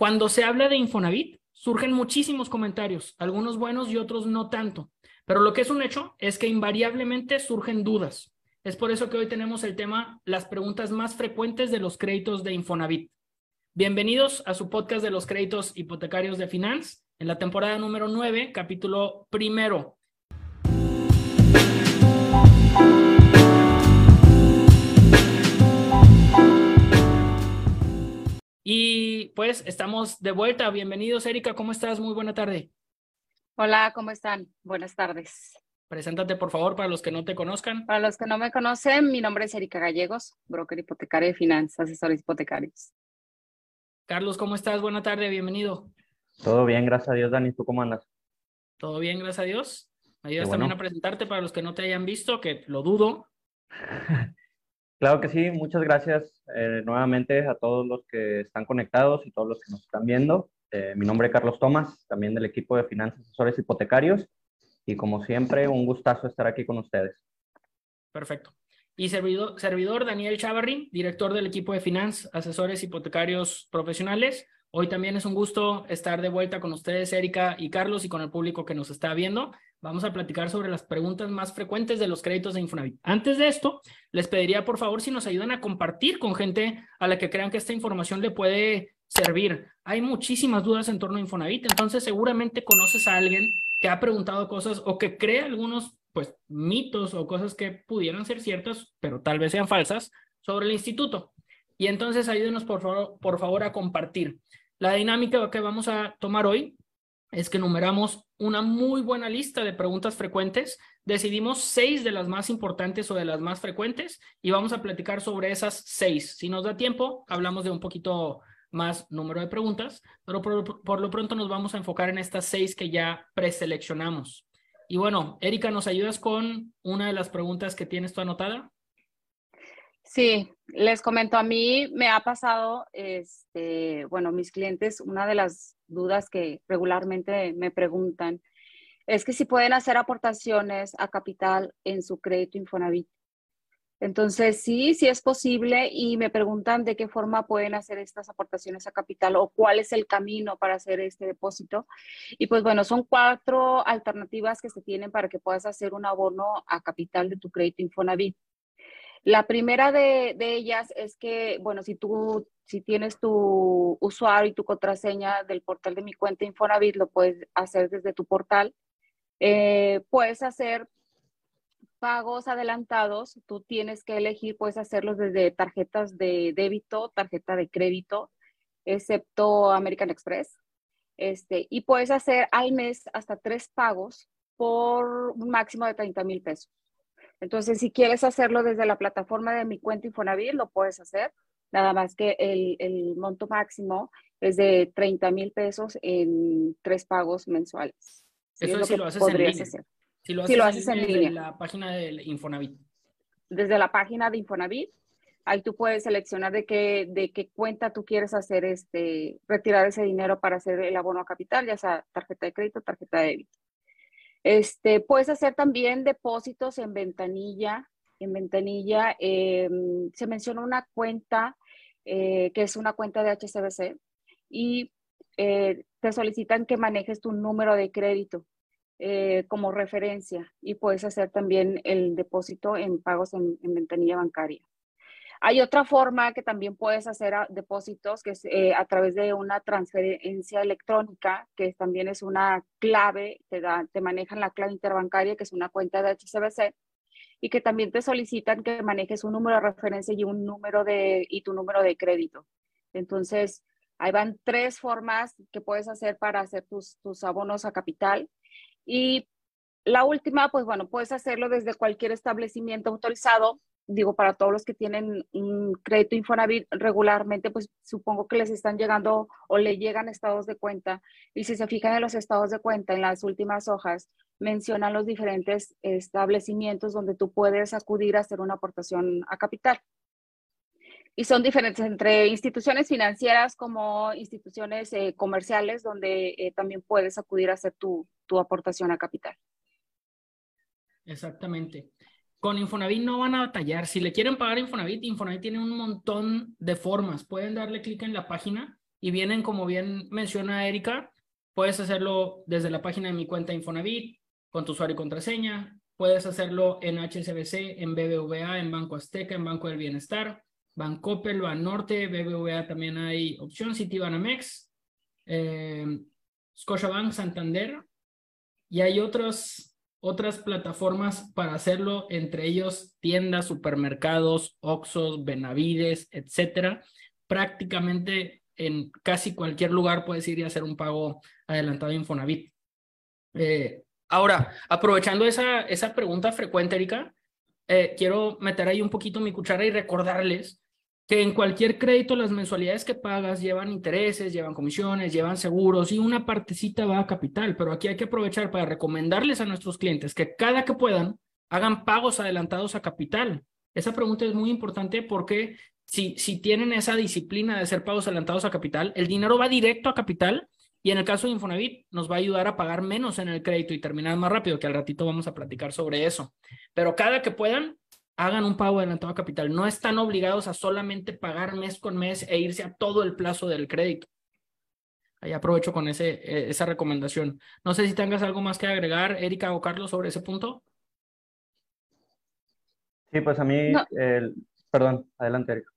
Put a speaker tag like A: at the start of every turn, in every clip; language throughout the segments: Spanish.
A: Cuando se habla de Infonavit, surgen muchísimos comentarios, algunos buenos y otros no tanto, pero lo que es un hecho es que invariablemente surgen dudas. Es por eso que hoy tenemos el tema, las preguntas más frecuentes de los créditos de Infonavit. Bienvenidos a su podcast de los créditos hipotecarios de Finance en la temporada número 9, capítulo primero. Y pues estamos de vuelta. Bienvenidos, Erika. ¿Cómo estás? Muy buena tarde.
B: Hola, ¿cómo están? Buenas tardes.
A: Preséntate, por favor, para los que no te conozcan.
B: Para los que no me conocen, mi nombre es Erika Gallegos, broker hipotecario de finanzas, asesores hipotecarios.
A: Carlos, ¿cómo estás? Buena tarde, bienvenido.
C: Todo bien, gracias a Dios, Dani. ¿Tú cómo andas?
A: Todo bien, gracias a Dios. ayudas también a presentarte para los que no te hayan visto, que lo dudo.
C: Claro que sí, muchas gracias eh, nuevamente a todos los que están conectados y todos los que nos están viendo. Eh, mi nombre es Carlos Tomás, también del equipo de Finanzas Asesores Hipotecarios y como siempre, un gustazo estar aquí con ustedes.
A: Perfecto. Y servidor, Daniel Chavarri, director del equipo de Finanzas Asesores Hipotecarios Profesionales. Hoy también es un gusto estar de vuelta con ustedes, Erika y Carlos, y con el público que nos está viendo vamos a platicar sobre las preguntas más frecuentes de los créditos de Infonavit. Antes de esto, les pediría por favor si nos ayudan a compartir con gente a la que crean que esta información le puede servir. Hay muchísimas dudas en torno a Infonavit, entonces seguramente conoces a alguien que ha preguntado cosas o que cree algunos pues mitos o cosas que pudieran ser ciertas, pero tal vez sean falsas sobre el instituto. Y entonces ayúdenos por favor, por favor a compartir. La dinámica que vamos a tomar hoy es que numeramos una muy buena lista de preguntas frecuentes. Decidimos seis de las más importantes o de las más frecuentes y vamos a platicar sobre esas seis. Si nos da tiempo, hablamos de un poquito más número de preguntas, pero por, lo pronto nos vamos a enfocar en estas seis que ya preseleccionamos. Y bueno, Erika, ¿nos ayudas con una de las preguntas que tienes tú anotada?
B: Sí, les comento, a mí me ha pasado, este, bueno, mis clientes, una de las dudas que regularmente me preguntan es que si pueden hacer aportaciones a capital en su crédito Infonavit. Entonces, sí, sí es posible y me preguntan de qué forma pueden hacer estas aportaciones a capital o cuál es el camino para hacer este depósito. Y pues bueno, son cuatro alternativas que se tienen para que puedas hacer un abono a capital de tu crédito Infonavit. La primera de, ellas es que, bueno, si tú, si tienes tu usuario y tu contraseña del portal de mi cuenta Infonavit, lo puedes hacer desde tu portal. Eh, puedes hacer pagos adelantados, tú tienes que elegir, puedes hacerlos desde tarjetas de débito, tarjeta de crédito, excepto American Express. Este, y puedes hacer al mes hasta tres pagos por un máximo de 30 mil pesos. Entonces, si quieres hacerlo desde la plataforma de mi cuenta Infonavit, lo puedes hacer. Nada más que el, monto máximo es de 30 mil pesos en tres pagos mensuales.
A: Eso es, si lo haces en línea. Si lo haces, en, línea, desde la página de Infonavit.
B: Desde la página de Infonavit, ahí tú puedes seleccionar de qué, de qué cuenta tú quieres hacer este, retirar ese dinero para hacer el abono a capital, ya sea tarjeta de crédito, tarjeta de débito. Este, puedes hacer también depósitos en ventanilla. En ventanilla em, se menciona una cuenta eh, que es una cuenta de HCBC y eh, te solicitan que manejes tu número de crédito eh, como referencia y puedes hacer también el depósito en pagos en ventanilla bancaria. Hay otra forma que también puedes hacer depósitos, que es eh, a través de una transferencia electrónica, que también es una clave, te, da, te manejan la clave interbancaria, que es una cuenta de HCBC, y que también te solicitan que manejes un número de referencia y un número de, y tu número de crédito. Entonces, ahí van tres formas que puedes hacer para hacer tus, tus abonos a capital. Y la última, pues bueno, puedes hacerlo desde cualquier establecimiento autorizado digo, para todos los que tienen un crédito Infonavit regularmente, pues supongo que les están llegando o le llegan estados de cuenta. Y si se fijan en los estados de cuenta, en las últimas hojas, mencionan los diferentes establecimientos donde tú puedes acudir a hacer una aportación a capital. Y son diferentes entre instituciones financieras como instituciones eh, comerciales, donde eh, también puedes acudir a hacer tu, tu aportación a capital.
A: Exactamente con Infonavit no van a batallar. Si le quieren pagar Infonavit, Infonavit tiene un montón de formas. Pueden darle clic en la página y vienen, como bien menciona Erika, puedes hacerlo desde la página de mi cuenta Infonavit, con tu usuario y contraseña, puedes hacerlo en HSBC, en BBVA, en Banco Azteca, en Banco del Bienestar, Bancoppel, Banorte, BBVA también hay opción, Citibanamex, eh, Scotiabank, Santander, y hay otras, otras plataformas para hacerlo, entre ellos tiendas, supermercados, Oxxos, Benavides, etcétera. Prácticamente en casi cualquier lugar puedes ir y hacer un pago adelantado en Infonavit. Eh, ahora, aprovechando esa, esa pregunta frecuente, Erika, eh, quiero meter ahí un poquito mi cuchara y recordarles que en cualquier crédito las mensualidades que pagas llevan intereses, llevan comisiones, llevan seguros y una partecita va a capital, pero aquí hay que aprovechar para recomendarles a nuestros clientes que cada que puedan hagan pagos adelantados a capital. Esa pregunta es muy importante porque si, si tienen esa disciplina de hacer pagos adelantados a capital, el dinero va directo a capital y en el caso de Infonavit nos va a ayudar a pagar menos en el crédito y terminar más rápido, que al ratito vamos a platicar sobre eso. Pero cada que puedan, hagan un pago adelantado a capital. No están obligados a solamente pagar mes con mes e irse a todo el plazo del crédito. Ahí aprovecho con ese, e, esa recomendación. No sé si tengas algo más que agregar, Erika o Carlos, sobre ese punto.
C: Sí, pues a mí, perdón, adelante, Erika.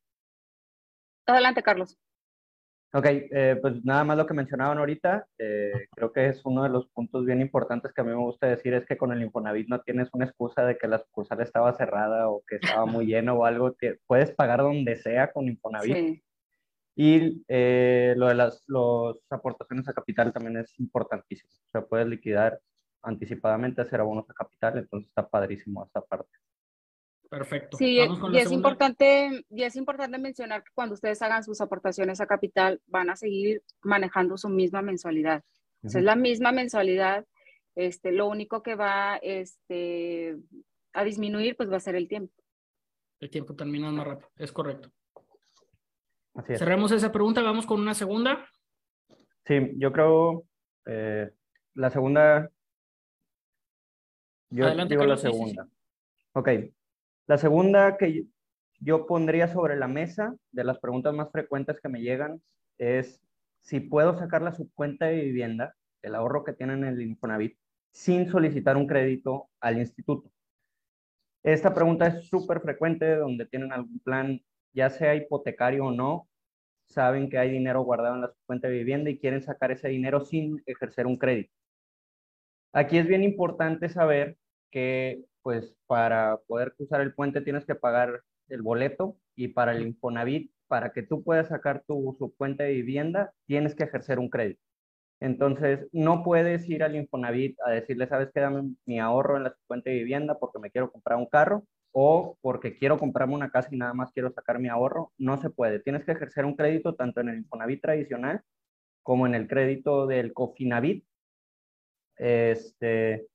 B: Adelante, Carlos.
C: Ok, eh, pues nada más lo que mencionaban ahorita, eh, creo que es uno de los puntos bien importantes que a mí me gusta decir, es que con el Infonavit no tienes una excusa de que la sucursal estaba cerrada o que estaba muy lleno o algo, que puedes pagar donde sea con Infonavit. Y eh, lo de las aportaciones a capital también es importantísimo, o sea, puedes liquidar anticipadamente, hacer abonos a capital, entonces está padrísimo esta parte.
A: Perfecto.
B: Sí, y es, importante, y es importante mencionar que cuando ustedes hagan sus aportaciones a capital, van a seguir manejando su misma mensualidad. es la misma mensualidad. Este, lo único que va este, a disminuir, pues va a ser el tiempo.
A: El tiempo termina más rápido, es correcto. Cerramos esa pregunta, vamos con una segunda.
C: Sí, yo creo eh, la segunda. Yo Adelante, digo la segunda. Ok, la segunda que yo pondría sobre la mesa de las preguntas más frecuentes que me llegan es si puedo sacar la subcuenta de vivienda, el ahorro que tienen en el Infonavit, sin solicitar un crédito al instituto. Esta pregunta es súper frecuente donde tienen algún plan, ya sea hipotecario o no, saben que hay dinero guardado en la subcuenta de vivienda y quieren sacar ese dinero sin ejercer un crédito. Aquí es bien importante saber que pues para poder cruzar el puente tienes que pagar el boleto y para el Infonavit, para que tú puedas sacar tu cuenta de vivienda, tienes que ejercer un crédito. Entonces, no puedes ir al Infonavit a decirle, ¿sabes qué? Dame mi ahorro en la cuenta de vivienda porque me quiero comprar un carro o porque quiero comprarme una casa y nada más quiero sacar mi ahorro. No se puede. Tienes que ejercer un crédito tanto en el Infonavit tradicional como en el crédito del Cofinavit. Este,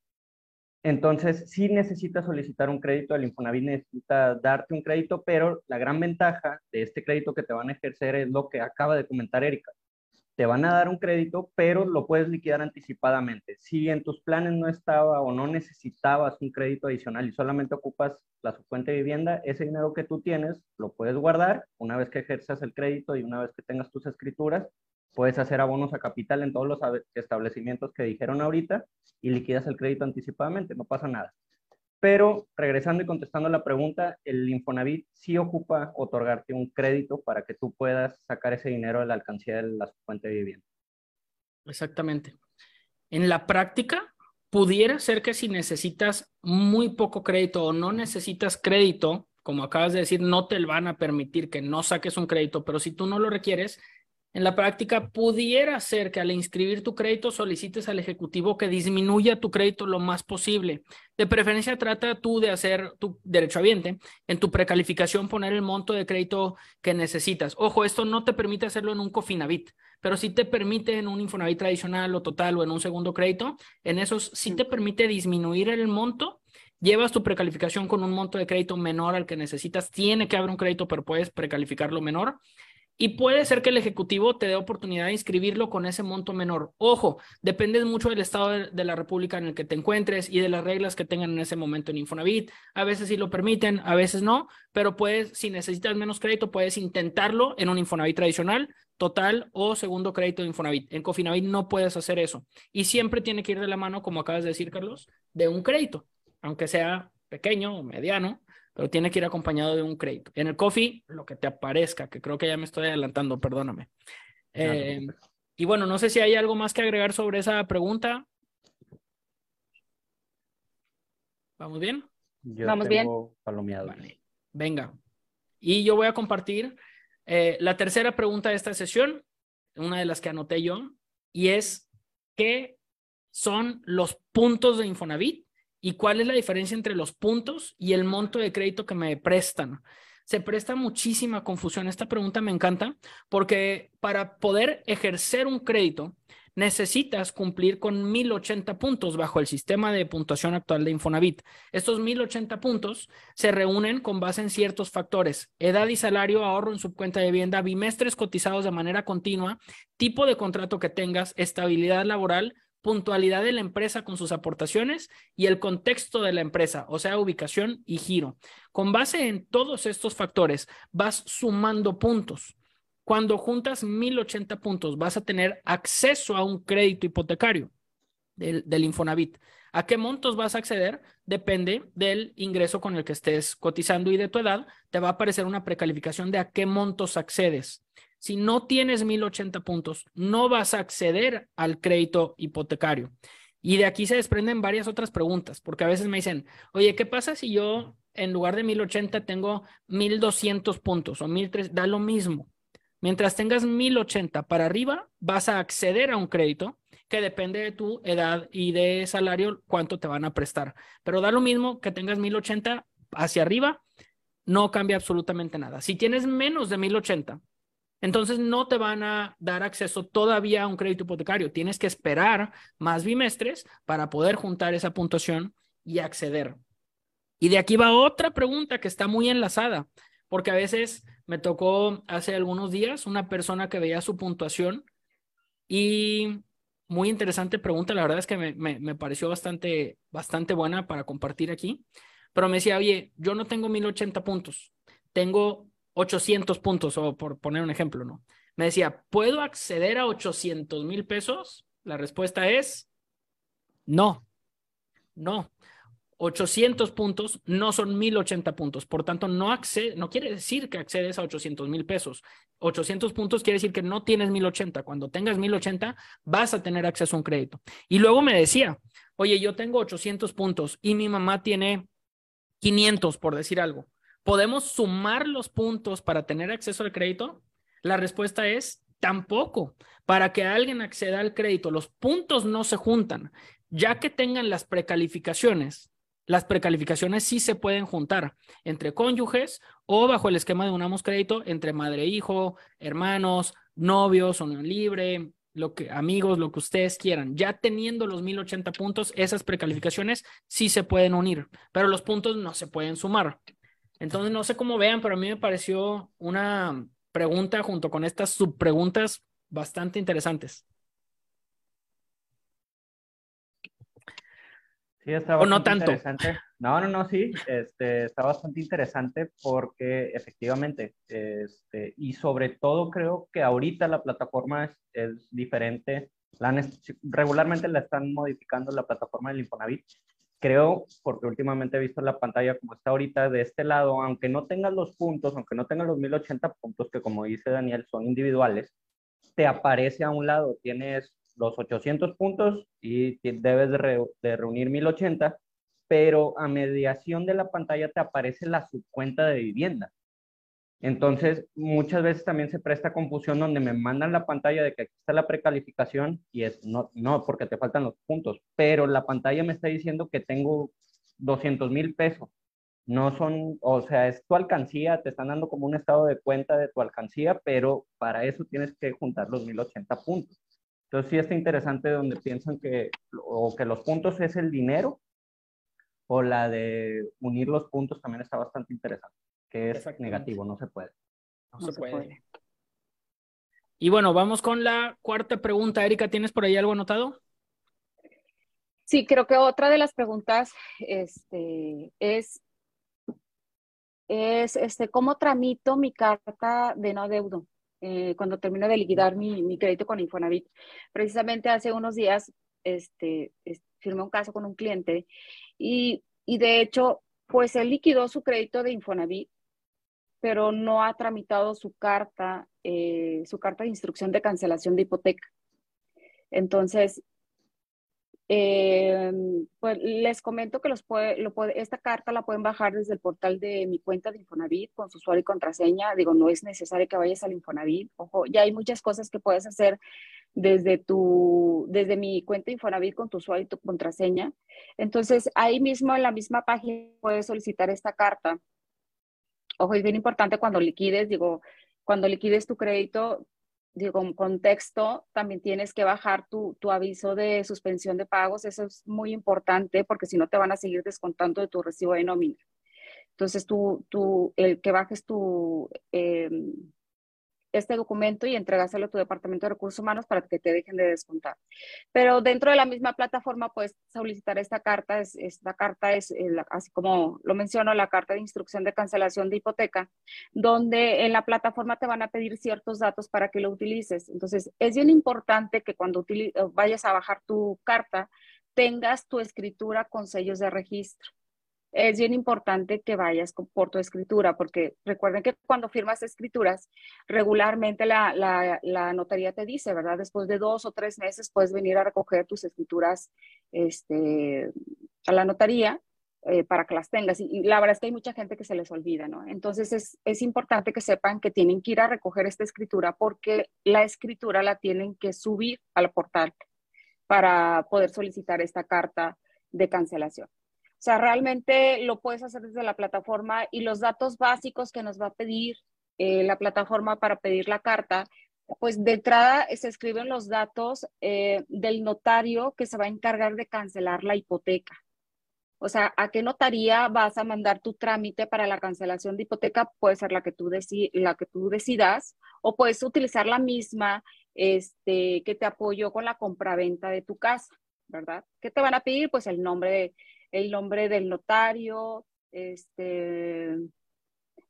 C: entonces, si necesitas solicitar un crédito, el Infonavit necesita darte un crédito, pero la gran ventaja de este crédito que te van a ejercer es lo que acaba de comentar Erika. Te van a dar un crédito, pero lo puedes liquidar anticipadamente. Si en tus planes no estaba o no necesitabas un crédito adicional y solamente ocupas la subcuenta de vivienda, ese dinero que tú tienes lo puedes guardar una vez que ejerzas el crédito y una vez que tengas tus escrituras puedes hacer abonos a capital en todos los establecimientos que dijeron ahorita y liquidas el crédito anticipadamente, no pasa nada. Pero regresando y contestando la pregunta, el Infonavit sí ocupa otorgarte un crédito para que tú puedas sacar ese dinero de la alcancía de la fuente de vivienda.
A: Exactamente. En la práctica, pudiera ser que si necesitas muy poco crédito o no necesitas crédito, como acabas de decir, no te van a permitir que no saques un crédito, pero si tú no lo requieres, en la práctica, pudiera ser que al inscribir tu crédito solicites al ejecutivo que disminuya tu crédito lo más posible. De preferencia, trata tú de hacer tu derecho derechohabiente en tu precalificación poner el monto de crédito que necesitas. Ojo, esto no te permite hacerlo en un Cofinavit, pero sí te permite en un Infonavit tradicional o total o en un segundo crédito. En esos sí te permite disminuir el monto llevas tu precalificación con un monto de crédito menor al que necesitas, tiene que haber un crédito, pero puedes precalificarlo menor y puede ser que el ejecutivo te dé oportunidad de inscribirlo con ese monto menor. Ojo, depende mucho del estado de, la República en el que te encuentres y de las reglas que tengan en ese momento en Infonavit. A veces sí lo permiten, a veces no, pero puedes, si necesitas menos crédito, puedes intentarlo en un Infonavit tradicional total o segundo crédito de Infonavit. En Cofinavit no puedes hacer eso. Y siempre tiene que ir de la mano, como acabas de decir, Carlos, de un crédito, aunque sea pequeño o mediano, pero tiene que ir acompañado de un crédito. En el Cofi, lo que te aparezca, que creo que ya me estoy adelantando, perdóname. Eh, y bueno, no sé si hay algo más que agregar sobre esa pregunta. ¿Vamos bien?
B: Vamos bien.
A: Venga. Y yo voy a compartir eh, la tercera pregunta de esta sesión, una de las que anoté yo, y es, ¿qué son los puntos de Infonavit y cuál es la diferencia entre los puntos y el monto de crédito que me prestan? Se presta muchísima confusión. Esta pregunta me encanta porque para poder ejercer un crédito, necesitas cumplir con 1080 puntos bajo el sistema de puntuación actual de Infonavit. Estos 1080 puntos se reúnen con base en ciertos factores, edad y salario, ahorro en subcuenta de vivienda, bimestres cotizados de manera continua, tipo de contrato que tengas, estabilidad laboral, puntualidad de la empresa con sus aportaciones y el contexto de la empresa, o sea, ubicación y giro. Con base en todos estos factores, vas sumando puntos. Cuando juntas 1080 puntos, vas a tener acceso a un crédito hipotecario del, Infonavit. ¿A qué montos vas a acceder? Depende del ingreso con el que estés cotizando y de tu edad. Te va a aparecer una precalificación de a qué montos accedes. Si no tienes 1080 puntos, no vas a acceder al crédito hipotecario. Y de aquí se desprenden varias otras preguntas, porque a veces me dicen, oye, ¿qué pasa si yo en lugar de 1080 tengo 1200 puntos o 1300? Da lo mismo. Mientras tengas 1080 para arriba, vas a acceder a un crédito que depende de tu edad y de salario, cuánto te van a prestar. Pero da lo mismo que tengas 1080 hacia arriba, no cambia absolutamente nada. Si tienes menos de 1080, entonces no te van a dar acceso todavía a un crédito hipotecario. Tienes que esperar más bimestres para poder juntar esa puntuación y acceder. Y de aquí va otra pregunta que está muy enlazada porque a veces me tocó hace algunos días una persona que veía su puntuación y muy interesante pregunta, la verdad es que me, me, pareció bastante, bastante buena para compartir aquí, pero me decía, oye, yo no tengo 1080 puntos, tengo 800 puntos, o por poner un ejemplo, ¿no? Me decía, ¿puedo acceder a 800 mil pesos? La respuesta es no, no. 800 puntos no son 1080 puntos. Por tanto, no, accede, no quiere decir que accedes a 800 mil pesos. 800 puntos quiere decir que no tienes 1080. Cuando tengas 1080, vas a tener acceso a un crédito. Y luego me decía, oye, yo tengo 800 puntos y mi mamá tiene 500, por decir algo. ¿Podemos sumar los puntos para tener acceso al crédito? La respuesta es tampoco. Para que alguien acceda al crédito, los puntos no se juntan. Ya que tengan las precalificaciones, las precalificaciones sí se pueden juntar entre cónyuges o bajo el esquema de unamos crédito entre madre e hijo, hermanos, novios, unión libre, lo que, amigos, lo que ustedes quieran. Ya teniendo los 1080 puntos, esas precalificaciones sí se pueden unir, pero los puntos no se pueden sumar. Entonces, no sé cómo vean, pero a mí me pareció una pregunta junto con estas subpreguntas bastante interesantes.
C: Sí, está no tanto. interesante. No, no, no, sí, este, está bastante interesante porque efectivamente, este, y sobre todo creo que ahorita la plataforma es, es diferente. La regularmente la están modificando la plataforma del Infonavit. Creo, porque últimamente he visto la pantalla como está ahorita de este lado, aunque no tengas los puntos, aunque no tengas los 1080 puntos, que como dice Daniel, son individuales, te aparece a un lado, tienes los 800 puntos y debes de, reunir 1080, pero a mediación de la pantalla te aparece la subcuenta de vivienda. Entonces, muchas veces también se presta confusión donde me mandan la pantalla de que aquí está la precalificación y es no, no, porque te faltan los puntos, pero la pantalla me está diciendo que tengo 200 mil pesos. No son, o sea, es tu alcancía, te están dando como un estado de cuenta de tu alcancía, pero para eso tienes que juntar los 1080 puntos. Entonces sí está interesante donde piensan que o que los puntos es el dinero o la de unir los puntos también está bastante interesante, que es negativo, no se puede.
A: No, se, puede. Y bueno, vamos con la cuarta pregunta. Erika, ¿tienes por ahí algo anotado?
B: Sí, creo que otra de las preguntas este, es, es este, ¿cómo tramito mi carta de no adeudo? eh, cuando termino de liquidar mi, mi, crédito con Infonavit. Precisamente hace unos días este, firmé un caso con un cliente y, y de hecho, pues él liquidó su crédito de Infonavit, pero no ha tramitado su carta, eh, su carta de instrucción de cancelación de hipoteca. Entonces, eh, pues les comento que los puede, esta carta la pueden bajar desde el portal de mi cuenta de Infonavit con su usuario y contraseña. Digo, no es necesario que vayas al Infonavit. Ojo, ya hay muchas cosas que puedes hacer desde tu, desde mi cuenta Infonavit con tu usuario y tu contraseña. Entonces, ahí mismo en la misma página puedes solicitar esta carta. Ojo, es bien importante cuando liquides, digo, cuando liquides tu crédito, digo, en contexto, también tienes que bajar tu, tu, aviso de suspensión de pagos. Eso es muy importante porque si no te van a seguir descontando de tu recibo de nómina. Entonces, tú, tú el que bajes tu, eh, este documento y entregárselo a tu departamento de recursos humanos para que te dejen de descontar. Pero dentro de la misma plataforma puedes solicitar esta carta. esta carta es, eh, así como lo menciono, la carta de instrucción de cancelación de hipoteca, donde en la plataforma te van a pedir ciertos datos para que lo utilices. Entonces, es bien importante que cuando vayas a bajar tu carta, tengas tu escritura con sellos de registro es bien importante que vayas por tu escritura, porque recuerden que cuando firmas escrituras, regularmente la, la, notaría te dice, ¿verdad? Después de dos o tres meses puedes venir a recoger tus escrituras este, a la notaría eh, para que las tengas. Y, la verdad es que hay mucha gente que se les olvida, ¿no? Entonces es, es importante que sepan que tienen que ir a recoger esta escritura porque la escritura la tienen que subir al portal para poder solicitar esta carta de cancelación. O sea, realmente lo puedes hacer desde la plataforma y los datos básicos que nos va a pedir eh, la plataforma para pedir la carta, pues de entrada se escriben los datos eh, del notario que se va a encargar de cancelar la hipoteca. O sea, ¿a qué notaría vas a mandar tu trámite para la cancelación de hipoteca? Puede ser la que tú, la que tú decidas o puedes utilizar la misma este, que te apoyó con la compraventa de tu casa, ¿verdad? ¿Qué te van a pedir? Pues el nombre de el nombre del notario, este,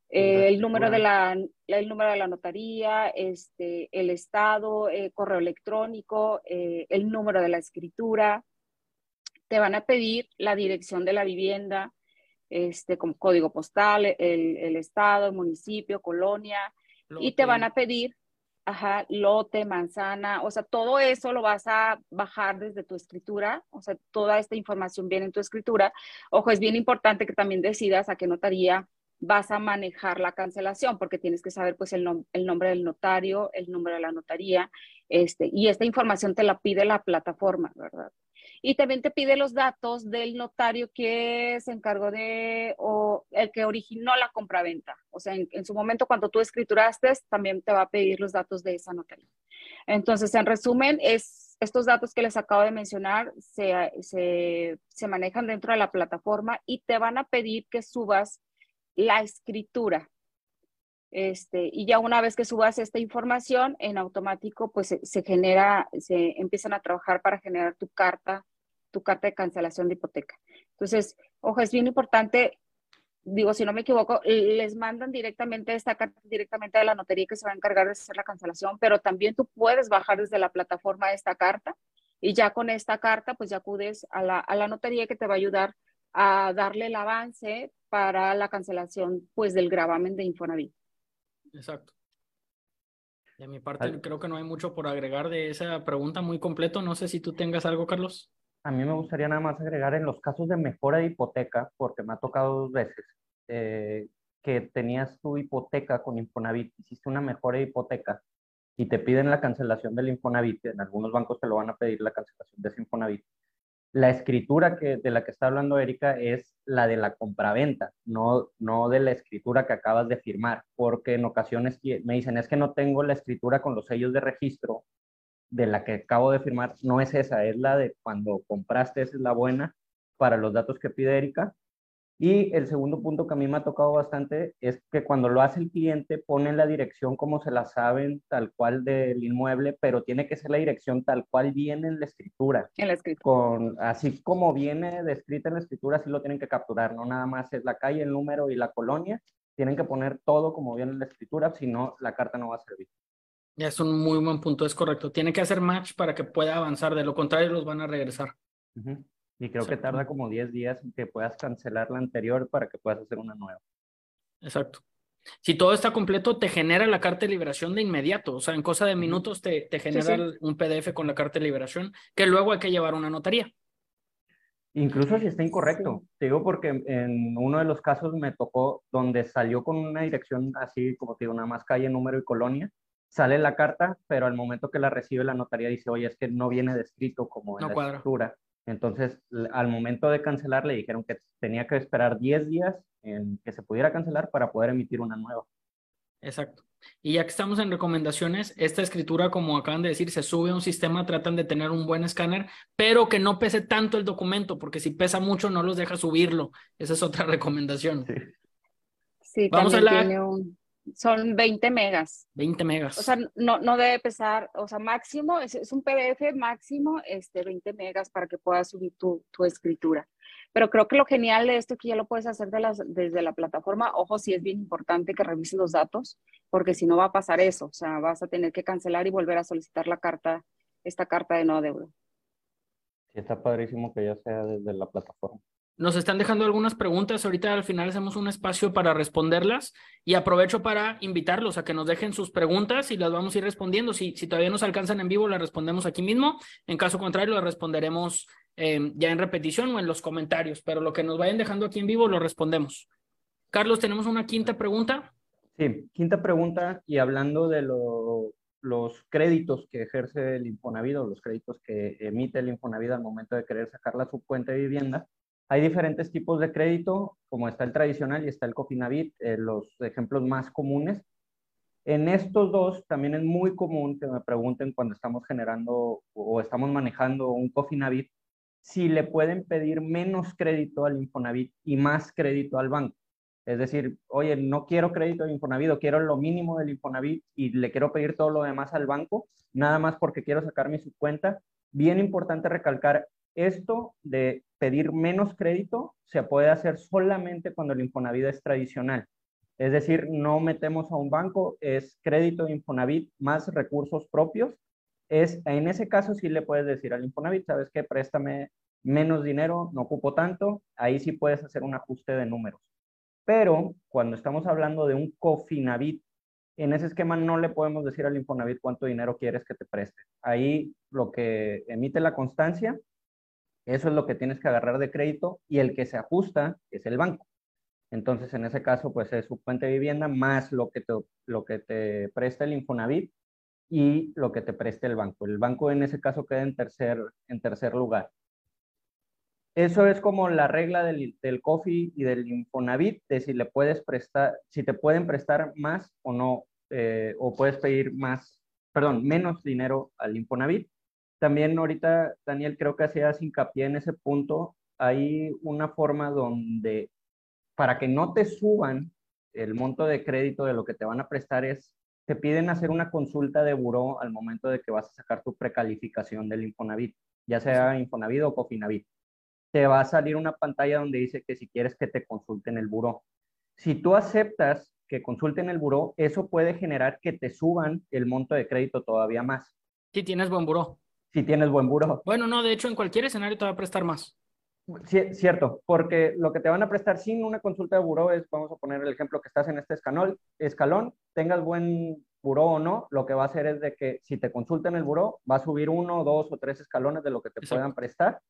B: el, número de la, el número de la notaría, este, el estado, el correo electrónico, eh, el número de la escritura. Te van a pedir la dirección de la vivienda, este, como código postal, el, el estado, el municipio, colonia, y te van a pedir Ajá, lote, manzana, o sea, todo eso lo vas a bajar desde tu escritura, o sea, toda esta información viene en tu escritura. Ojo, es bien importante que también decidas a qué notaría vas a manejar la cancelación, porque tienes que saber pues el, el nombre del notario, el número de la notaría, este, y esta información te la pide la plataforma, ¿verdad? Y también te pide los datos del notario que se encargó de, o el que originó la compraventa. O sea, en, su momento cuando tú escrituraste, también te va a pedir los datos de esa notaria. Entonces, en resumen, es, estos datos que les acabo de mencionar se, se, se manejan dentro de la plataforma y te van a pedir que subas la escritura este, y ya una vez que subas esta información, en automático, pues se, genera, se empiezan a trabajar para generar tu carta, tu carta de cancelación de hipoteca. Entonces, ojo, es bien importante, digo, si no me equivoco, les mandan directamente esta carta directamente a la notaría que se va a encargar de hacer la cancelación, pero también tú puedes bajar desde la plataforma esta carta y ya con esta carta, pues ya acudes a la, a la notaría que te va a ayudar a darle el avance para la cancelación, pues, del gravamen de Infonavit.
A: Exacto. De mi parte, creo que no hay mucho por agregar de esa pregunta muy completo. No sé si tú tengas algo, Carlos.
C: A mí me gustaría nada más agregar en los casos de mejora de hipoteca, porque me ha tocado dos veces, eh, que tenías tu hipoteca con Infonavit, hiciste una mejora de hipoteca y te piden la cancelación del Infonavit. En algunos bancos te lo van a pedir la cancelación de ese Infonavit la escritura que, de la que está hablando Erika es la de la compraventa, no, no de la escritura que acabas de firmar, porque en ocasiones me dicen, es que no tengo la escritura con los sellos de registro de la que acabo de firmar, no es esa, es la de cuando compraste, esa es la buena para los datos que pide Erika, y el segundo punto que a mí me ha tocado bastante es que cuando lo hace el cliente ponen la dirección como se la saben tal cual del inmueble, pero tiene que ser la dirección tal cual viene en la escritura.
B: En la escritura.
C: Con, así como viene descrita en la escritura, así lo tienen que capturar, no nada más es la calle, el número y la colonia, tienen que poner todo como viene en la escritura, si no la carta no va a servir.
A: Ya es un muy buen punto, es correcto. Tiene que hacer match para que pueda avanzar, de lo contrario los van a regresar.
C: Y creo que tarda como 10 días en que puedas cancelar la anterior para que puedas hacer una nueva.
A: Exacto. Si todo está completo, te genera la carta de liberación de inmediato. O sea, en cosa de minutos te, te genera un PDF con la carta de liberación que luego hay que llevar a una notaría.
C: Incluso si está incorrecto. Te digo porque en uno de los casos me tocó donde salió con una dirección así, como te digo, nada más calle, número y colonia. Sale la carta, pero al momento que la recibe la notaría dice, oye, es que no viene descrito como en la escritura. Entonces, al momento de cancelar, le dijeron que tenía que esperar 10 días en que se pudiera cancelar para poder emitir una nueva.
A: Exacto. Y ya que estamos en recomendaciones, esta escritura, como acaban de decir, se sube a un sistema, tratan de tener un buen escáner, pero que no pese tanto el documento, porque si pesa mucho no los deja subirlo. Esa es otra recomendación.
B: Sí, Vamos a la... tiene un, son 20 megas.
A: 20 megas.
B: O sea, no, no debe pesar, o sea, máximo, es, es un PDF máximo, este, 20 megas para que puedas subir tu, tu, escritura. Pero creo que lo genial de esto es que ya lo puedes hacer de las, desde la plataforma. Ojo, sí es bien importante que revises los datos, porque si no va a pasar eso, o sea, vas a tener que cancelar y volver a solicitar la carta, esta carta de no deuda.
C: Sí, está padrísimo que ya sea desde la plataforma.
A: Nos están dejando algunas preguntas. Ahorita al final hacemos un espacio para responderlas y aprovecho para invitarlos a que nos dejen sus preguntas y las vamos a ir respondiendo. Si, si todavía nos alcanzan en vivo, las respondemos aquí mismo. En caso contrario, las responderemos em, ya en repetición o en los comentarios. Pero lo que nos vayan dejando aquí en vivo, lo respondemos. Carlos, tenemos una quinta pregunta.
C: Sí, quinta pregunta y hablando de los créditos que ejerce el Infonavit los créditos que emite el Infonavit al momento de querer sacar la subcuenta de vivienda hay diferentes tipos de crédito, como está el tradicional y está el Cofinavit, eh, los ejemplos más comunes. En estos dos también es muy común que me pregunten cuando estamos generando o estamos manejando un Cofinavit si le pueden pedir menos crédito al Infonavit y más crédito al banco. Es decir, oye, no quiero crédito de Infonavit o quiero lo mínimo del Infonavit y le quiero pedir todo lo demás al banco, nada más porque quiero sacar mi subcuenta. Bien importante recalcar, esto de pedir menos crédito se puede hacer solamente cuando el Infonavit es tradicional. Es decir, no metemos a un banco, es crédito Infonavit más recursos propios. Es, en ese caso sí le puedes decir al Infonavit, ¿sabes qué? Préstame menos dinero, no ocupo tanto, ahí sí puedes hacer un ajuste de números. Pero cuando estamos hablando de un Cofinavit, en ese esquema no le podemos decir al Infonavit cuánto dinero quieres que te preste. Ahí lo que emite la constancia eso es lo que tienes que agarrar de crédito y el que se ajusta es el banco. Entonces, en ese caso, pues es su fuente de vivienda más lo que te, lo que te presta el Infonavit y lo que te preste el banco. El banco en ese caso queda en tercer, en tercer lugar. Eso es como la regla del, del COFI y del Infonavit, de si le puedes prestar, si te pueden prestar más o no, eh, o puedes pedir más, perdón, menos dinero al Infonavit también ahorita, Daniel, creo que hacías hincapié en ese punto. Hay una forma donde, para que no te suban el monto de crédito de lo que te van a prestar, es, te piden hacer una consulta de buró al momento de que vas a sacar tu precalificación del Infonavit, ya sea Infonavit o Cofinavit. Te va a salir una pantalla donde dice que si quieres que te consulten el buró. Si tú aceptas que consulten el buró, eso puede generar que te suban el monto de crédito todavía más.
A: Si tienes buen buró
C: si tienes buen buro.
A: Bueno, no, de hecho en cualquier escenario te va a prestar más.
C: cierto, porque lo que te van a prestar sin una consulta de buró es, vamos a poner el ejemplo que estás en este escalón, escalón tengas buen buró o no, lo que va a hacer es de que si te consultan el buró, va a subir uno, dos o tres escalones de lo que te puedan prestar.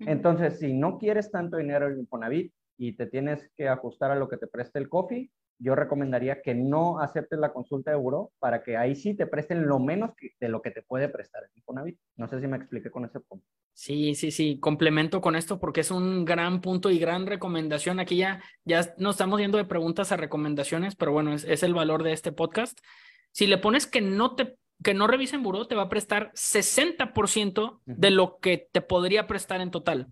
C: Entonces, si no quieres tanto dinero en Infonavit y te tienes que ajustar a lo que te preste el COFI, yo recomendaría que no aceptes la consulta de buró para que ahí sí te presten lo menos de lo que te puede prestar el Infonavit. No sé si me expliqué con ese punto.
A: Sí, sí, sí, complemento con esto porque es un gran punto y gran recomendación. Aquí ya, ya nos estamos yendo de preguntas a recomendaciones, pero bueno, es, es el valor de este podcast. Si le pones que no te que no revisen buró, te va a prestar 60% de lo que te podría prestar en total.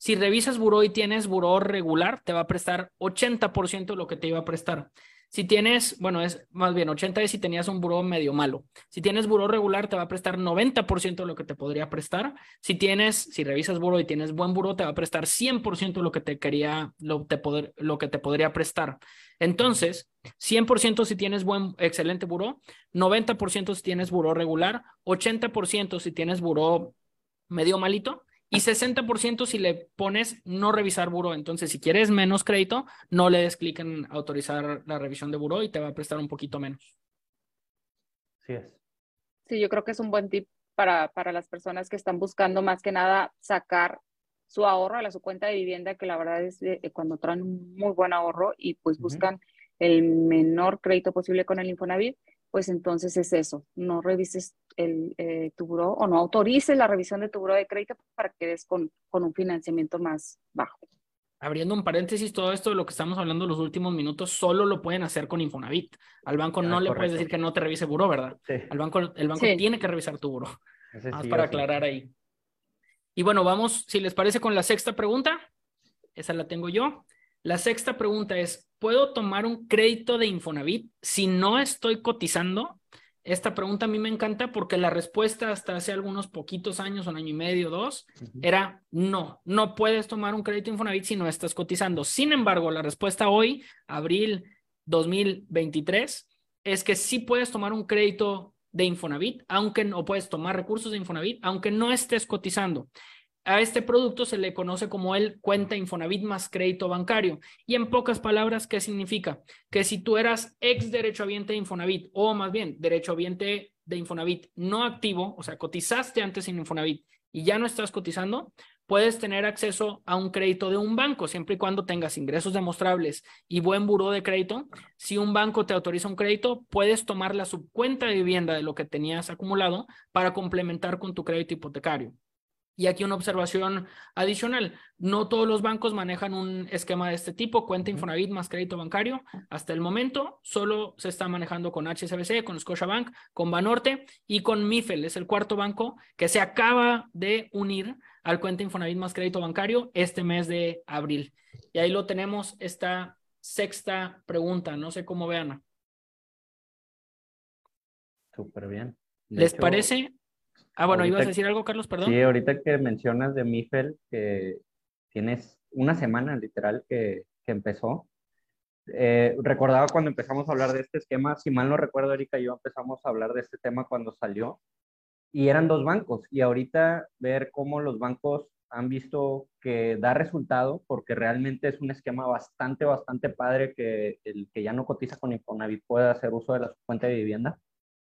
A: Si revisas buró y tienes buró regular, te va a prestar 80% de lo que te iba a prestar. Si tienes, bueno, es más bien 80 es si tenías un buró medio malo. Si tienes buró regular, te va a prestar 90% de lo que te podría prestar. Si tienes, si revisas buró y tienes buen buró, te va a prestar 100% de lo que te quería, lo, te poder, lo que te podría prestar. Entonces, 100% si tienes buen, excelente buró, 90% si tienes buró regular, 80% si tienes buró medio malito y 60% si le pones no revisar buró. Entonces, si quieres menos crédito, no le des clic en autorizar la revisión de buró y te va a prestar un poquito menos.
C: Sí es.
B: Sí, yo creo que es un buen tip para, para las personas que están buscando más que nada sacar su ahorro a la su cuenta de vivienda, que la verdad es cuando traen un muy buen ahorro y pues buscan el menor crédito posible con el Infonavit, pues entonces es eso, no revises el, eh, tu buro o no autorices la revisión de tu buro de crédito para que des con, con un financiamiento más bajo.
A: Abriendo un paréntesis, todo esto de lo que estamos hablando en los últimos minutos solo lo pueden hacer con Infonavit. Al banco no le puedes decir que no te revise buró, ¿verdad?
C: Sí.
A: Al banco, el banco tiene que revisar tu buró. Más para aclarar ahí. Y bueno, vamos, si les parece, con la sexta pregunta. Esa la tengo yo. La sexta pregunta es, ¿puedo tomar un crédito de Infonavit si no estoy cotizando? Esta pregunta a mí me encanta porque la respuesta hasta hace algunos poquitos años, un año y medio, dos, era no, no puedes tomar un crédito Infonavit si no estás cotizando. Sin embargo, la respuesta hoy, abril 2023, es que sí puedes tomar un crédito de Infonavit, aunque no puedes tomar recursos de Infonavit, aunque no estés cotizando. A este producto se le conoce como el cuenta Infonavit más crédito bancario. Y en pocas palabras, ¿qué significa? Que si tú eras ex derechohabiente de Infonavit o más bien derechohabiente de Infonavit no activo, o sea, cotizaste antes en Infonavit y ya no estás cotizando, puedes tener acceso a un crédito de un banco siempre y cuando tengas ingresos demostrables y buen buró de crédito. Si un banco te autoriza un crédito, puedes tomar la subcuenta de vivienda de lo que tenías acumulado para complementar con tu crédito hipotecario. Y aquí una observación adicional. No todos los bancos manejan un esquema de este tipo, cuenta Infonavit más crédito bancario. Hasta el momento solo se está manejando con HSBC, con Scotiabank, con Banorte y con Mifel. Es el cuarto banco que se acaba de unir al cuenta Infonavit más crédito bancario este mes de abril. Y ahí lo tenemos, esta sexta pregunta. No sé cómo vean.
C: Súper bien.
A: ¿Les parece? Ah, bueno, ¿ibas a decir algo, Carlos? Perdón.
C: Sí, ahorita que mencionas de Mifel, que tienes una semana literal que, que empezó. Eh, recordaba cuando empezamos a hablar de este esquema, si mal no recuerdo, Erika y yo empezamos a hablar de este tema cuando salió, y eran dos bancos, y ahorita ver cómo los bancos han visto que da resultado, porque realmente es un esquema bastante, bastante padre que el que ya no cotiza con Infonavit pueda hacer uso de la cuenta de vivienda.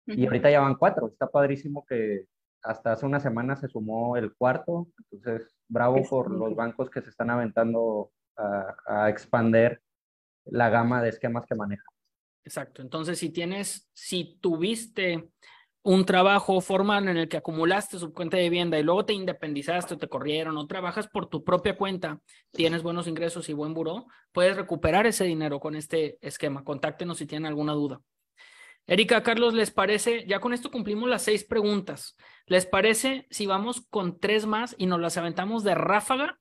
C: Y ahorita ya van cuatro, está padrísimo que, hasta hace una semana se sumó el cuarto, entonces bravo por los bancos que se están aventando a, a expander la gama de esquemas que manejan.
A: Exacto, entonces si tienes, si tuviste un trabajo formal en el que acumulaste su cuenta de vivienda y luego te independizaste o te corrieron o trabajas por tu propia cuenta, tienes buenos ingresos y buen buró, puedes recuperar ese dinero con este esquema. Contáctenos si tienen alguna duda. Erika, Carlos, ¿les parece? Ya con esto cumplimos las seis preguntas. ¿Les parece si vamos con tres más y nos las aventamos de ráfaga?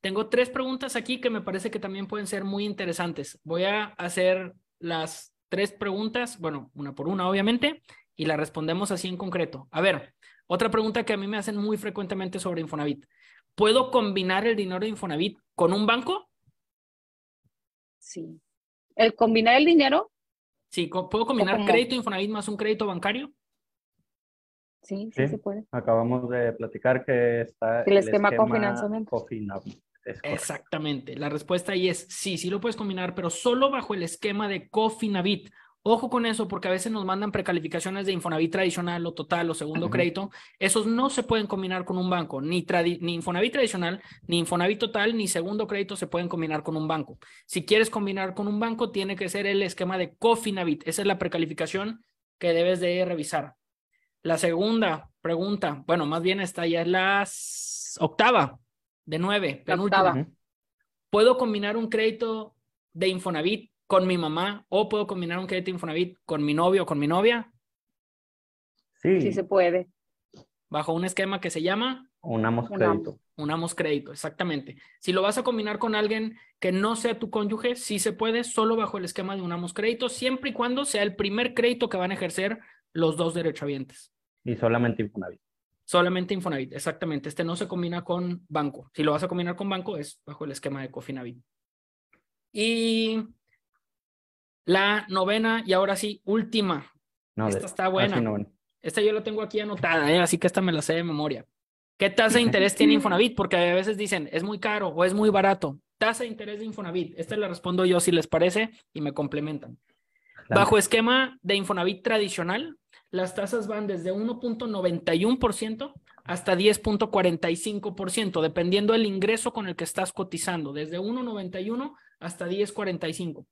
A: Tengo tres preguntas aquí que me parece que también pueden ser muy interesantes. Voy a hacer las tres preguntas, bueno, una por una, obviamente, y la respondemos así en concreto. A ver, otra pregunta que a mí me hacen muy frecuentemente sobre Infonavit. ¿Puedo combinar el dinero de Infonavit con un banco?
B: Sí. ¿El combinar el dinero?
A: Sí, ¿puedo combinar crédito Infonavit más un crédito bancario?
B: Sí, sí, se puede.
C: Acabamos de platicar que está
B: el, esquema, cofinanciamiento.
A: Exactamente. La respuesta ahí es sí, sí lo puedes combinar, pero solo bajo el esquema de Cofinavit. Ojo con eso, porque a veces nos mandan precalificaciones de Infonavit tradicional o total o segundo crédito. Esos no se pueden combinar con un banco. Ni, ni Infonavit tradicional, ni Infonavit total, ni segundo crédito se pueden combinar con un banco. Si quieres combinar con un banco, tiene que ser el esquema de Cofinavit. Esa es la precalificación que debes de revisar. La segunda pregunta, bueno, más bien esta ya es la octava de nueve, penúltima. ¿Puedo combinar un crédito de Infonavit con mi mamá o puedo combinar un crédito Infonavit con mi novio o con mi novia?
C: Sí.
B: Sí se puede.
A: Bajo un esquema que se llama
C: Unamos crédito.
A: Unamos crédito, exactamente. Si lo vas a combinar con alguien que no sea tu cónyuge, sí se puede, solo bajo el esquema de unamos crédito, siempre y cuando sea el primer crédito que van a ejercer los dos derechohabientes.
C: Y solamente Infonavit.
A: Solamente Infonavit, exactamente. Este no se combina con banco. Si lo vas a combinar con banco, es bajo el esquema de Cofinavit. Y la novena, y ahora sí, última. esta está buena. Esta yo la tengo aquí anotada, ¿eh? así que esta me la sé de memoria. ¿Qué tasa de interés tiene Infonavit? Porque a veces dicen, es muy caro o es muy barato. Tasa de interés de Infonavit. Esta la respondo yo si les parece y me complementan. Bajo esquema de Infonavit tradicional, las tasas van desde 1.91% hasta 10.45%, dependiendo del ingreso con el que estás cotizando, desde 1.91 hasta 10.45.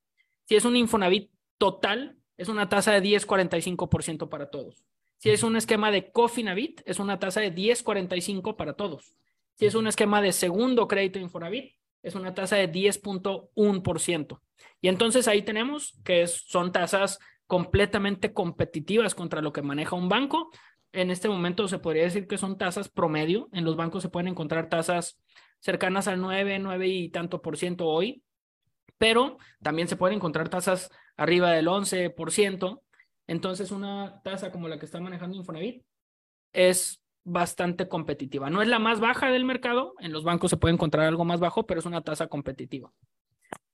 A: Si es un Infonavit total, es una tasa de 10.45% para todos. Si es un esquema de Cofinavit, es una tasa de 10.45 para todos. Si es un esquema de segundo crédito Infonavit, es una tasa de 10.1%. Y entonces ahí tenemos que son tasas completamente competitivas contra lo que maneja un banco. En este momento se podría decir que son tasas promedio. En los bancos se pueden encontrar tasas cercanas al 9, 9 y tanto por ciento hoy, pero también se pueden encontrar tasas arriba del 11%. Entonces, una tasa como la que está manejando Infonavit es bastante competitiva. No es la más baja del mercado, en los bancos se puede encontrar algo más bajo, pero es una tasa competitiva.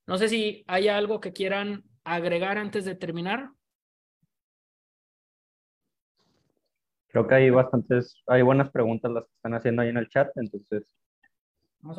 A: No sé si hay algo que quieran agregar antes de terminar.
C: Creo que hay bastantes, hay buenas preguntas las que están haciendo ahí en el chat, entonces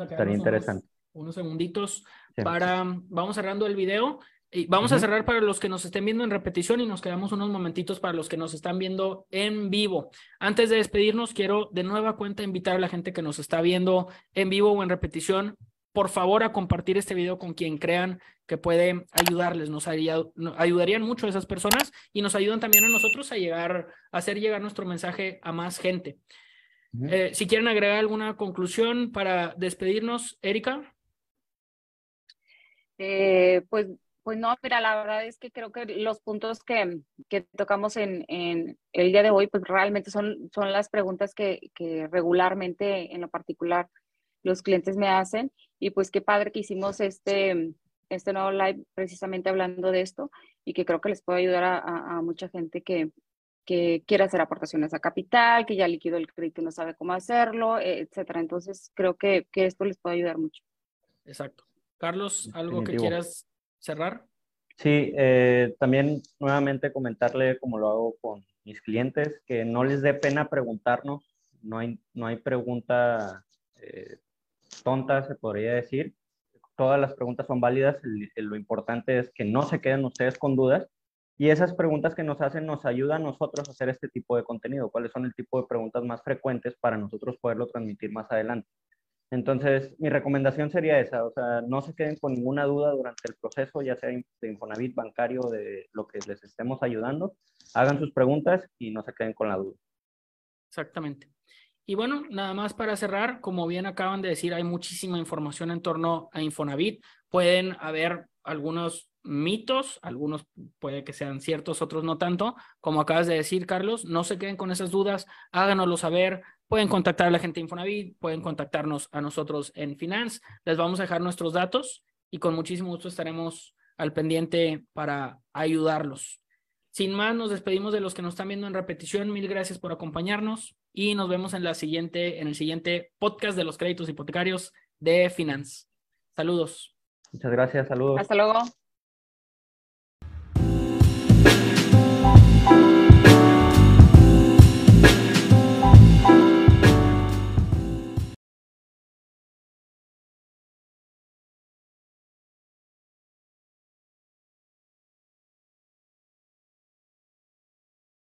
C: estaría interesante.
A: Unos, segunditos para, vamos cerrando el video. Y vamos a cerrar para los que nos estén viendo en repetición y nos quedamos unos momentitos para los que nos están viendo en vivo. Antes de despedirnos, quiero de nueva cuenta invitar a la gente que nos está viendo en vivo o en repetición, por favor, a compartir este video con quien crean que puede ayudarles. Nos ayudarían mucho a esas personas y nos ayudan también a nosotros a llegar, a hacer llegar nuestro mensaje a más gente. Eh, si quieren agregar alguna conclusión para despedirnos, Erika.
B: Eh, pues pues no, mira, la verdad es que creo que los puntos que, que tocamos en, en, el día de hoy, pues realmente son, son las preguntas que, que, regularmente, en lo particular, los clientes me hacen. Y pues qué padre que hicimos este, este nuevo live precisamente hablando de esto y que creo que les puede ayudar a, mucha gente que, que quiere hacer aportaciones a capital, que ya liquidó el crédito y no sabe cómo hacerlo, etcétera. Entonces, creo que, que esto les puede ayudar mucho.
A: Exacto. Carlos, ¿algo que quieras cerrar?
C: Sí, eh, también nuevamente comentarle, como lo hago con mis clientes, que no les dé pena preguntarnos, no hay, no hay pregunta eh, tonta, se podría decir. Todas las preguntas son válidas, lo importante es que no se queden ustedes con dudas y esas preguntas que nos hacen nos ayudan a nosotros a hacer este tipo de contenido. ¿Cuáles son el tipo de preguntas más frecuentes para nosotros poderlo transmitir más adelante? Entonces, mi recomendación sería esa, o sea, no se queden con ninguna duda durante el proceso, ya sea de Infonavit, bancario, de lo que les estemos ayudando. Hagan sus preguntas y no se queden con la duda.
A: Exactamente. Y bueno, nada más para cerrar, como bien acaban de decir, hay muchísima información en torno a Infonavit. Pueden haber algunos mitos, algunos puede que sean ciertos, otros no tanto. Como acabas de decir, Carlos, no se queden con esas dudas, háganoslo saber, Pueden contactar a la gente de Infonavit, pueden contactarnos a nosotros en Finance. Les vamos a dejar nuestros datos y con muchísimo gusto estaremos al pendiente para ayudarlos. Sin más, nos despedimos de los que nos están viendo en repetición. Mil gracias por acompañarnos y nos vemos en la siguiente, en el siguiente podcast de los créditos hipotecarios de Finance. Saludos.
C: Muchas gracias, saludos.
B: Hasta luego.